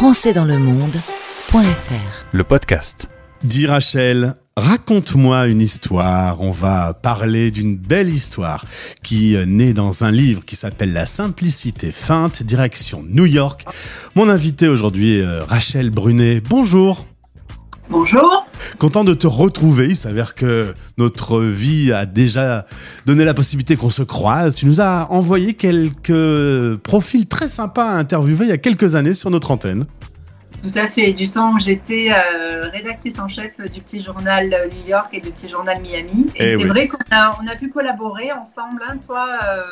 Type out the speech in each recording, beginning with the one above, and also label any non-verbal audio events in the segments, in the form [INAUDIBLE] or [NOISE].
françaisdanslemonde.fr Le podcast. Dis Rachel, raconte-moi une histoire. On va parler d'une belle histoire qui naît dans un livre qui s'appelle La simplicité feinte, direction New York. Mon invité aujourd'hui euh, Rachel Brunet. Bonjour. Bonjour. Content de te retrouver. Il s'avère que notre vie a déjà donné la possibilité qu'on se croise. Tu nous as envoyé quelques profils très sympas à interviewer il y a quelques années sur notre antenne. Tout à fait. Du temps où j'étais euh, rédactrice en chef du petit journal New York et du petit journal Miami. Et, Eh c'est oui. vrai qu'on a, on a pu collaborer ensemble, hein, toi euh,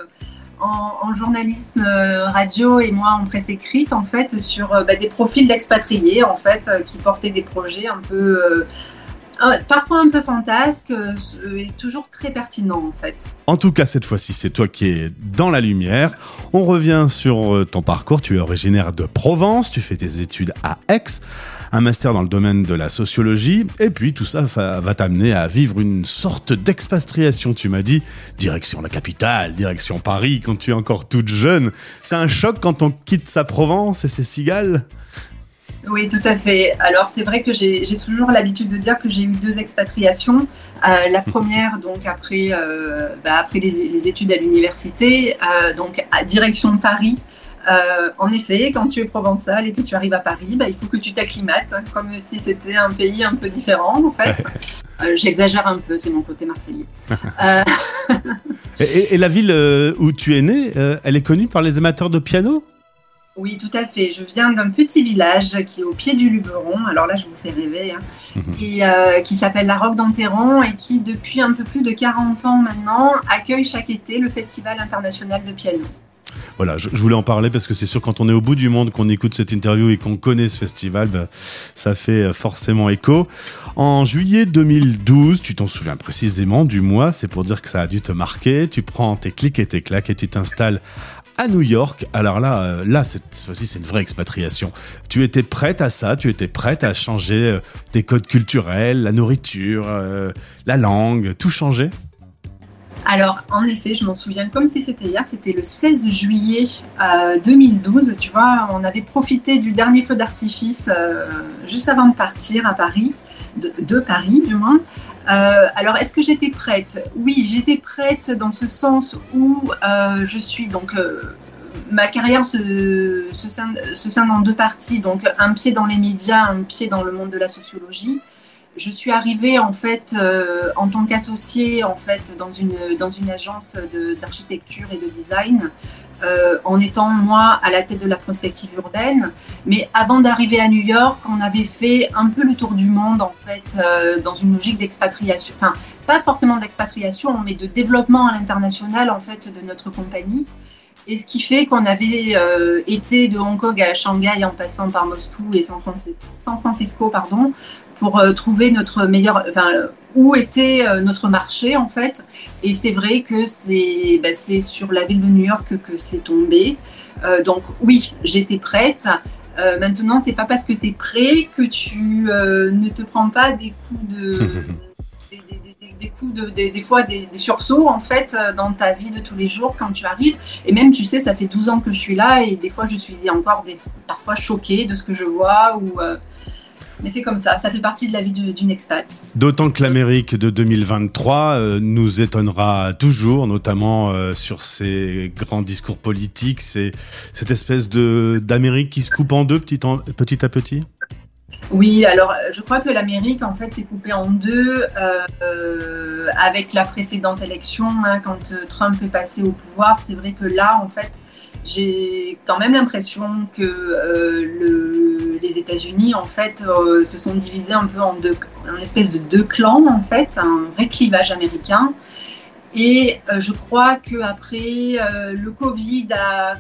en, journalisme euh, radio et moi en presse écrite, en fait, sur euh, bah, des profils d'expatriés, en fait, euh, qui portaient des projets un peu. Euh, parfois un peu fantasques euh, et toujours très pertinents, en fait. En tout cas, cette fois-ci, c'est toi qui es dans la lumière. On revient sur euh, ton parcours. Tu es originaire de Provence, tu fais tes études à Aix, un master dans le domaine de la sociologie, et puis tout ça va t'amener à vivre une sorte d'expatriation, tu m'as dit. Direction la capitale, direction Paris, quand tu es encore toute jeune. C'est un choc quand on quitte sa Provence et ses cigales? Oui, tout à fait. Alors, c'est vrai que j'ai toujours l'habitude de dire que j'ai eu deux expatriations. Euh, la première, donc après, euh, bah, après les, les études à l'université, euh, donc à direction de Paris. En effet, quand tu es provençal et que tu arrives à Paris, bah, il faut que tu t'acclimates, hein, comme si c'était un pays un peu différent, en fait. [LAUGHS] J'exagère un peu, c'est mon côté marseillais. [LAUGHS] [LAUGHS] Et, et- la ville où tu es né, elle est connue par les amateurs de piano? Oui, tout à fait. Je viens d'un petit village qui est au pied du Luberon. Alors là, je vous fais rêver. hein. Mhm. Et euh, qui s'appelle la Roque d'Enterron et qui, depuis un peu plus de 40 ans maintenant, accueille chaque été le Festival international de piano. Voilà, je, je voulais en parler parce que c'est sûr quand on est au bout du monde, qu'on écoute cette interview et qu'on connaît ce festival, bah, ça fait euh, forcément écho. En juillet 2012, tu t'en souviens précisément du mois, c'est pour dire que ça a dû te marquer. Tu prends tes clics et tes claques et tu t'installes à New York. Alors là, euh, là cette fois-ci, c'est une vraie expatriation. Tu étais prête à ça, tu étais prête à changer euh, tes codes culturels, la nourriture, euh, la langue, tout changer? Alors, en effet, je m'en souviens comme si c'était hier, c'était le 16 juillet euh, 2012. Tu vois, on avait profité du dernier feu d'artifice juste avant de partir à Paris, de, Paris du moins. Euh, alors, est-ce que j'étais prête? Oui, j'étais prête dans ce sens où euh, je suis donc. euh, Ma carrière se, se, scinde, en deux parties, donc un pied dans les médias, un pied dans le monde de la sociologie je suis arrivée en fait en tant qu'associée en fait dans une dans une agence d'architecture et de design euh, en étant moi à la tête de la prospective urbaine. Mais avant d'arriver à New York on avait fait un peu le tour du monde en fait euh, dans une logique d'expatriation enfin pas forcément d'expatriation mais de développement à l'international en fait de notre compagnie et ce qui fait qu'on avait euh, été de Hong Kong à Shanghai en passant par Moscou et San Francisco, pour euh, trouver notre meilleur, enfin, où était euh, notre marché en fait. Et c'est vrai que c'est bah, sur la ville de New York que c'est tombé. Donc oui, j'étais prête. Maintenant, c'est pas parce que tu es prêt que tu ne te prends pas des coups de. [LAUGHS] Des, coups de, des, des fois des, sursauts en fait euh, dans ta vie de tous les jours quand tu arrives et même tu sais ça fait 12 ans que je suis là et des fois je suis encore des, parfois choquée de ce que je vois ou euh, mais c'est comme ça, ça fait partie de la vie d'une expat. D'autant que l'Amérique de 2023 euh, nous étonnera toujours, notamment sur ces grands discours politiques, cette espèce d'Amérique qui se coupe en deux petit, petit à petit? Oui, alors euh, je crois que l'Amérique en fait s'est coupée en deux euh, euh, avec la précédente élection hein, quand Trump est passé au pouvoir. C'est vrai que là en fait j'ai quand même l'impression que le- les États-Unis en fait se sont divisés un peu en deux, en espèce de deux clans en fait, un vrai clivage américain. Et je crois que après euh, le Covid a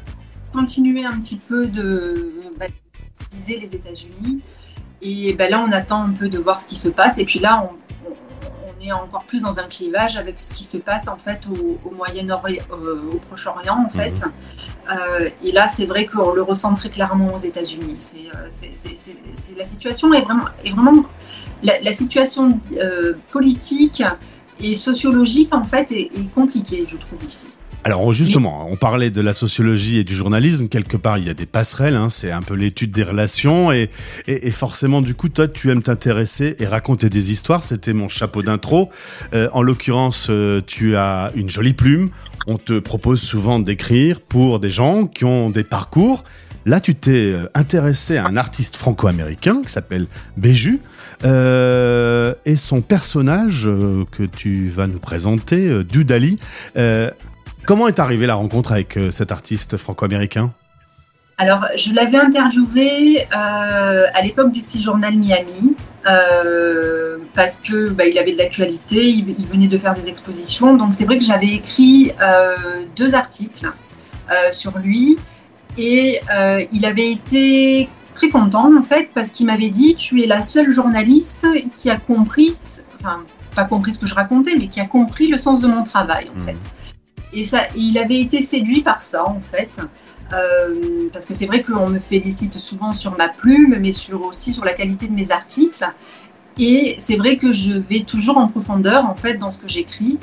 continué un petit peu de bah, diviser les États-Unis. Et ben là, on attend un peu de voir ce qui se passe. Et puis là, on, est encore plus dans un clivage avec ce qui se passe en fait au, au Moyen-Orient, euh, au Proche-Orient en fait. Euh, et là, c'est vrai qu'on le ressent très clairement aux États-Unis. C'est, euh, c'est- la situation est vraiment, est vraiment la, la situation euh, politique et sociologique en fait est, est compliquée, je trouve ici. Alors justement, on parlait de la sociologie et du journalisme. Quelque part, il y a des passerelles. Hein, c'est un peu l'étude des relations et, et, forcément, du coup, toi, tu aimes t'intéresser et raconter des histoires. C'était mon chapeau d'intro. Euh, en l'occurrence, euh, tu as une jolie plume. On te propose souvent d'écrire pour des gens qui ont des parcours. Là, tu t'es euh, intéressé à un artiste franco-américain qui s'appelle Béju. et son personnage que tu vas nous présenter, Dudali, Comment est arrivée la rencontre avec euh, cet artiste franco-américain? Alors, je l'avais interviewé euh, à l'époque du petit journal Miami, euh, parce que bah, il avait de l'actualité, il, venait de faire des expositions. Donc, c'est vrai que j'avais écrit deux articles sur lui, et il avait été très content en fait, parce qu'il m'avait dit Tu es la seule journaliste qui a compris, enfin, pas compris ce que je racontais, mais qui a compris le sens de mon travail en mmh. fait. Et ça, il avait été séduit par ça, en fait. Euh, parce que c'est vrai qu'on me félicite souvent sur ma plume, mais sur, aussi sur la qualité de mes articles. Et c'est vrai que je vais toujours en profondeur, en fait, dans ce que j'écris.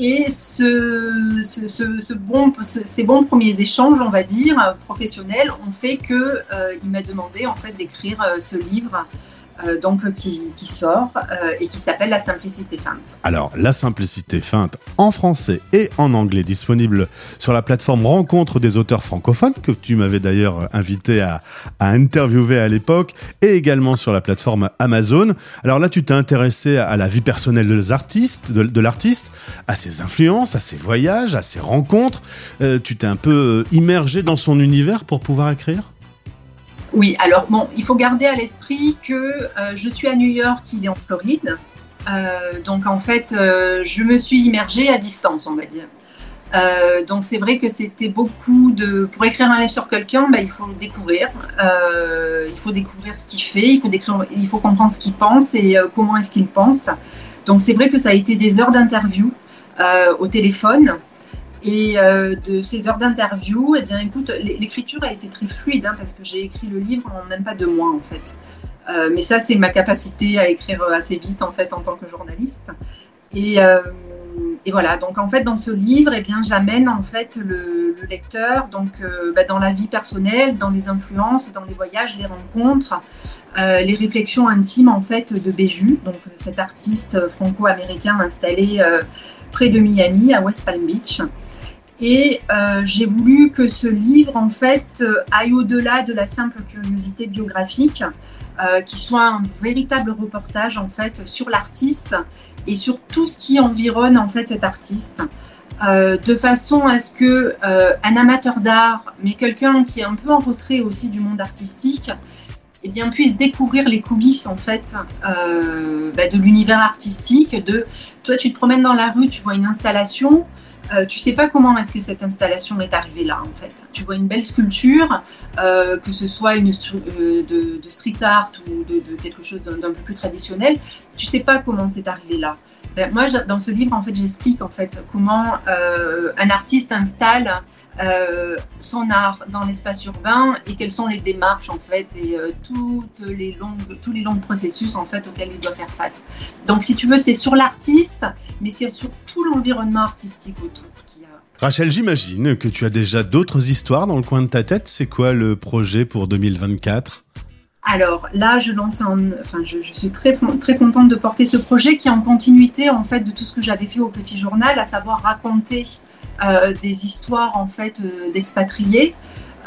Et ce, ce, bon, ces bons premiers échanges, on va dire, professionnels, ont fait qu'il euh, m'a demandé, en fait, d'écrire euh, ce livre euh, donc qui, sort euh, et qui s'appelle La simplicité feinte. Alors, La simplicité feinte en français et en anglais, disponible sur la plateforme Rencontre des auteurs francophones, que tu m'avais d'ailleurs invité à, interviewer à l'époque, et également sur la plateforme Amazon. Alors là, tu t'es intéressé à la vie personnelle de l'artiste, à ses influences, à ses voyages, à ses rencontres. Euh, tu t'es un peu immergé dans son univers pour pouvoir écrire? Oui, alors bon, il faut garder à l'esprit que euh, je suis à New York, il est en Floride. Euh, donc en fait, euh, je me suis immergée à distance, on va dire. donc c'est vrai que c'était beaucoup de... Pour écrire un livre sur quelqu'un, bah, il faut découvrir. il faut découvrir ce qu'il fait, il faut, il faut comprendre ce qu'il pense et comment est-ce qu'il pense. Donc c'est vrai que ça a été des heures d'interview au téléphone. Et euh, de ces heures d'interview, eh bien, écoute, l'écriture a été très fluide hein, parce que j'ai écrit le livre en même pas deux mois en fait. Euh, mais ça, c'est ma capacité à écrire assez vite en fait en tant que journaliste. Et, euh, voilà. Donc en fait, dans ce livre, eh bien, j'amène en fait le, le lecteur donc bah, dans la vie personnelle, dans les influences, dans les voyages, les rencontres, les réflexions intimes en fait de Béju, donc cet artiste franco-américain installé près de Miami, à West Palm Beach. Et euh, j'ai voulu que ce livre, en fait, euh, aille au-delà de la simple curiosité biographique, euh, qui soit un véritable reportage, en fait, sur l'artiste et sur tout ce qui environne, en fait, cet artiste. de façon à ce que un amateur d'art, mais quelqu'un qui est un peu en retrait aussi du monde artistique, eh bien, puisse découvrir les coulisses en fait bah, de l'univers artistique. De toi, tu te promènes dans la rue, tu vois une installation, euh, tu sais pas comment est-ce que cette installation est arrivée là en fait. Tu vois une belle sculpture, euh, que ce soit une euh, de, street art ou de, quelque chose d'un peu plus traditionnel, tu sais pas comment c'est arrivé là. Ben, moi, dans ce livre, en fait, j'explique en fait comment un artiste installe euh, son art dans l'espace urbain et quelles sont les démarches en fait et euh, toutes les longues, tous les longs processus en fait auxquels il doit faire face. Donc si tu veux, c'est sur l'artiste, mais c'est sur tout l'environnement artistique autour. Qui a... Rachel, j'imagine que tu as déjà d'autres histoires dans le coin de ta tête. C'est quoi le projet pour 2024 alors là, je lance enfin, je, je, suis très, très contente de porter ce projet qui est en continuité en fait de tout ce que j'avais fait au petit journal, à savoir raconter des histoires en fait euh, d'expatriés.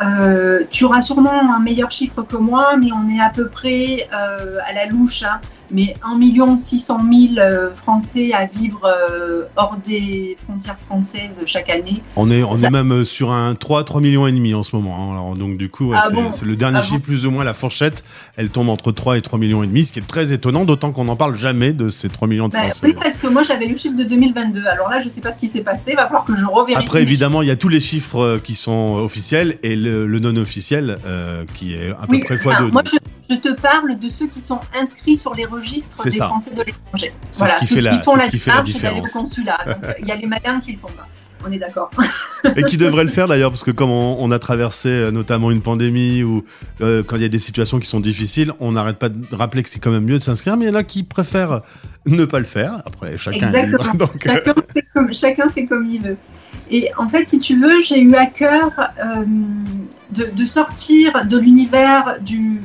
Euh, tu auras sûrement un meilleur chiffre que moi, mais on est à peu près à la louche. Hein mais 1 600 000 Français à vivre euh, hors des frontières françaises chaque année. On est, on est même euh, sur un 3, 3 millions et demi en ce moment. Hein. Donc du coup, ah c'est le dernier ah chiffre, plus ou moins la fourchette, elle tombe entre 3 et 3 millions et demi, ce qui est très étonnant, d'autant qu'on n'en parle jamais de ces 3 millions de bah, Français. Oui, parce que moi j'avais le chiffre de 2022. Alors là, je ne sais pas ce qui s'est passé, il va falloir que je revérifie. Après, évidemment, il y a tous les chiffres euh, qui sont officiels et le, non officiel qui est à peu près fois 2 je, te parle de ceux qui sont inscrits sur les registres des Français de l'étranger. Voilà, ceux qui font la démarche, c'est le consulat. [LAUGHS] il y a les malins qui le font pas. On est d'accord. [LAUGHS] et qui devraient le faire d'ailleurs, parce que comme on, a traversé euh, notamment une pandémie ou euh, quand il y a des situations qui sont difficiles, on n'arrête pas de rappeler que c'est quand même mieux de s'inscrire, mais il y en a qui préfèrent ne pas le faire. Après, chacun Exactement. [LAUGHS] Donc... Chacun, fait comme, chacun fait comme il veut. Et en fait, si tu veux, j'ai eu à cœur euh, de, sortir de l'univers du,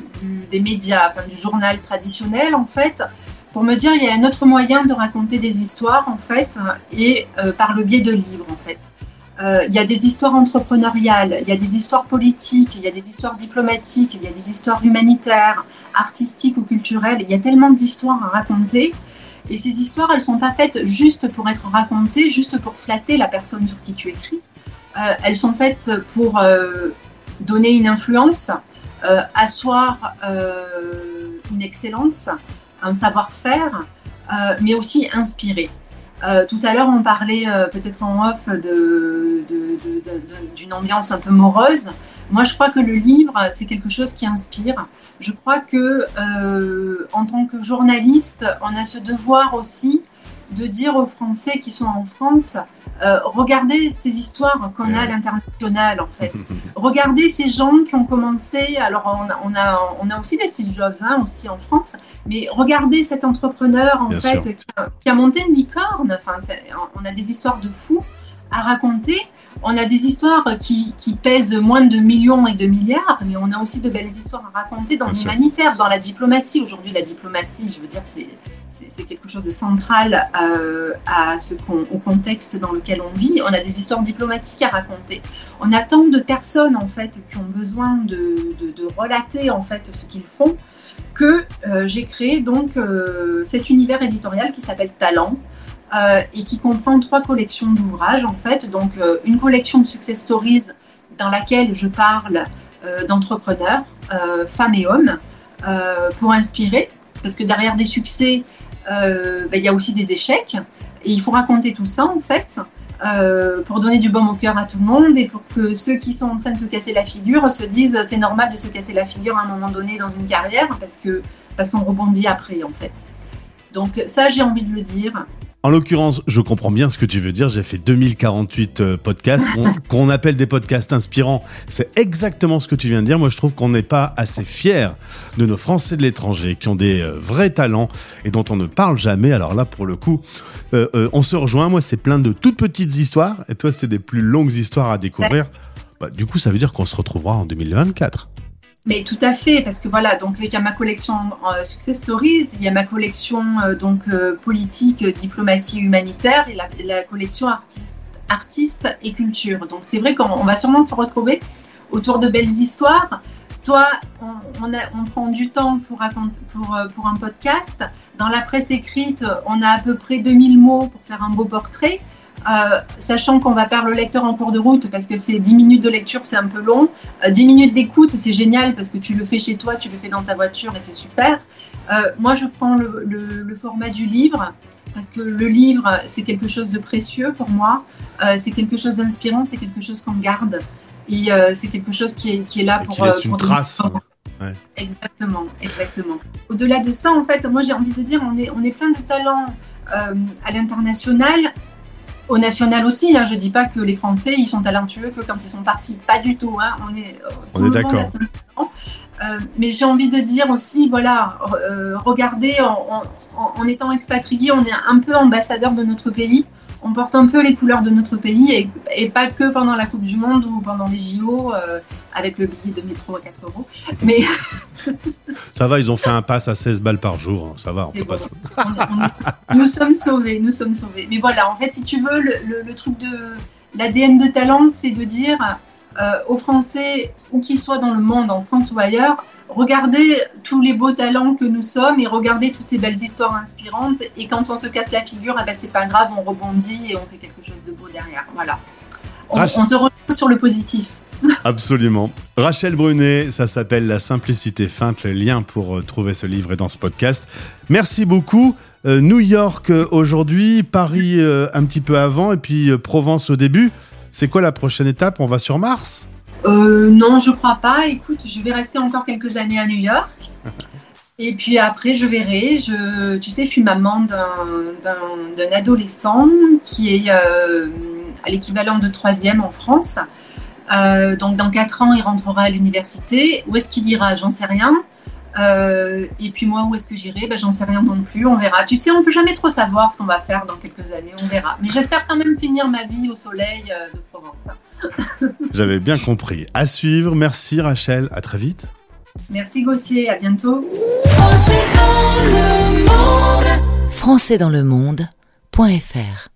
des médias, enfin, du journal traditionnel, en fait, pour me dire il y a un autre moyen de raconter des histoires, en fait, et euh, par le biais de livres, en fait. Euh, il y a des histoires entrepreneuriales, il y a des histoires politiques, il y a des histoires diplomatiques, il y a des histoires humanitaires, artistiques ou culturelles. Il y a tellement d'histoires à raconter. Et ces histoires, elles ne sont pas faites juste pour être racontées, juste pour flatter la personne sur qui tu écris. Euh, elles sont faites pour donner une influence, asseoir une excellence, un savoir-faire, mais aussi inspirer. Euh, tout à l'heure, on parlait euh, peut-être en off d'une ambiance un peu morose. Moi, je crois que le livre, c'est quelque chose qui inspire. Je crois que, euh, en tant que journaliste, on a ce devoir aussi de dire aux Français qui sont en France, euh, regardez ces histoires qu'on a à l'international en fait. [LAUGHS] regardez ces gens qui ont commencé, alors on a, on a, aussi des Steve Jobs hein, aussi en France, mais regardez cet entrepreneur en fait qui a, monté une licorne, enfin, on a des histoires de fous à raconter on a des histoires qui, pèsent moins de millions et de milliards, mais on a aussi de belles histoires à raconter dans l'humanitaire, dans la diplomatie. Aujourd'hui, la diplomatie, je veux dire, c'est quelque chose de central euh, à ce au contexte dans lequel on vit. On a des histoires diplomatiques à raconter. On a tant de personnes en fait qui ont besoin de, relater en fait ce qu'ils font que euh, j'ai créé donc euh, cet univers éditorial qui s'appelle Talent. Euh, et qui comprend trois collections d'ouvrages en fait. Donc euh, une collection de success stories dans laquelle je parle euh, d'entrepreneurs, femmes et hommes, pour inspirer, parce que derrière des succès, ben, il y a aussi des échecs, et il faut raconter tout ça en fait. pour donner du baume au cœur à tout le monde et pour que ceux qui sont en train de se casser la figure se disent c'est normal de se casser la figure à un moment donné dans une carrière parce que parce qu'on rebondit après en fait. Donc ça j'ai envie de le dire. En l'occurrence, je comprends bien ce que tu veux dire. J'ai fait 2048 euh, podcasts [LAUGHS] qu'on appelle des podcasts inspirants. C'est exactement ce que tu viens de dire. Moi, je trouve qu'on n'est pas assez fiers de nos Français de l'étranger qui ont des euh, vrais talents et dont on ne parle jamais. Alors là, pour le coup, euh, on se rejoint. Moi, c'est plein de toutes petites histoires et toi, c'est des plus longues histoires à découvrir. Bah, du coup, ça veut dire qu'on se retrouvera en 2024. Mais tout à fait, parce que voilà, donc il y a ma collection euh, Success Stories, il y a ma collection euh, donc euh, politique, diplomatie humanitaire et la, collection artiste, artiste et culture. Donc c'est vrai qu'on va sûrement se retrouver autour de belles histoires. Toi, on, prend du temps pour un podcast. Dans la presse écrite, on a à peu près 2000 mots pour faire un beau portrait. Euh, sachant qu'on va perdre le lecteur en cours de route parce que c'est 10 minutes de lecture, c'est un peu long. 10 euh, minutes d'écoute, c'est génial parce que tu le fais chez toi, tu le fais dans ta voiture et c'est super. Euh, moi, je prends le, format du livre parce que le livre, c'est quelque chose de précieux pour moi. c'est quelque chose d'inspirant, c'est quelque chose qu'on garde. Et c'est quelque chose qui est, qui est là pour... Qui laisse une trace. Exactement, exactement. Au-delà de ça, en fait, moi j'ai envie de dire, on est, on est plein de talents à l'international au national aussi, hein, je ne dis pas que les Français ils sont talentueux que quand ils sont partis, pas du tout. Hein, on est, on est d'accord. Euh, mais j'ai envie de dire aussi, voilà, euh, regardez, en, en, étant expatrié, on est un peu ambassadeur de notre pays on porte un peu les couleurs de notre pays et, pas que pendant la Coupe du Monde ou pendant les JO euh, avec le billet de métro à 4 euros. Mais ça va, ils ont fait un pass à 16 balles par jour. Hein, ça va, on peut pas. nous sommes sauvés, nous sommes sauvés. Mais voilà, en fait, si tu veux, le, truc de l'ADN de talent, c'est de dire euh, aux Français, où qu'ils soient dans le monde, en France ou ailleurs, regardez tous les beaux talents que nous sommes et regardez toutes ces belles histoires inspirantes. Et quand on se casse la figure, eh ben, c'est pas grave, on rebondit et on fait quelque chose de beau derrière. Voilà. On, se retrouve sur le positif. [LAUGHS] Absolument. Rachel Brunet, ça s'appelle La simplicité feinte, le lien pour euh, trouver ce livre est dans ce podcast. Merci beaucoup. Euh, New York euh, aujourd'hui, Paris un petit peu avant et puis Provence au début. C'est quoi la prochaine étape? On va sur Mars? Euh, non, je crois pas. Écoute, je vais rester encore quelques années à New York. [LAUGHS] Et puis après, je verrai. Je, tu sais, je suis maman d'un adolescent qui est euh, à l'équivalent de troisième en France. Euh, donc dans quatre ans, il rentrera à l'université. Où est-ce qu'il ira? J'en sais rien. Euh, et puis moi, où est-ce que j'irai? Ben, J'en sais rien non plus, on verra. Tu sais, on peut jamais trop savoir ce qu'on va faire dans quelques années, on verra. Mais j'espère quand même finir ma vie au soleil euh, de Provence. [LAUGHS] J'avais bien compris. À suivre, merci Rachel, à très vite. Merci Gauthier, à bientôt. Français dans le monde.fr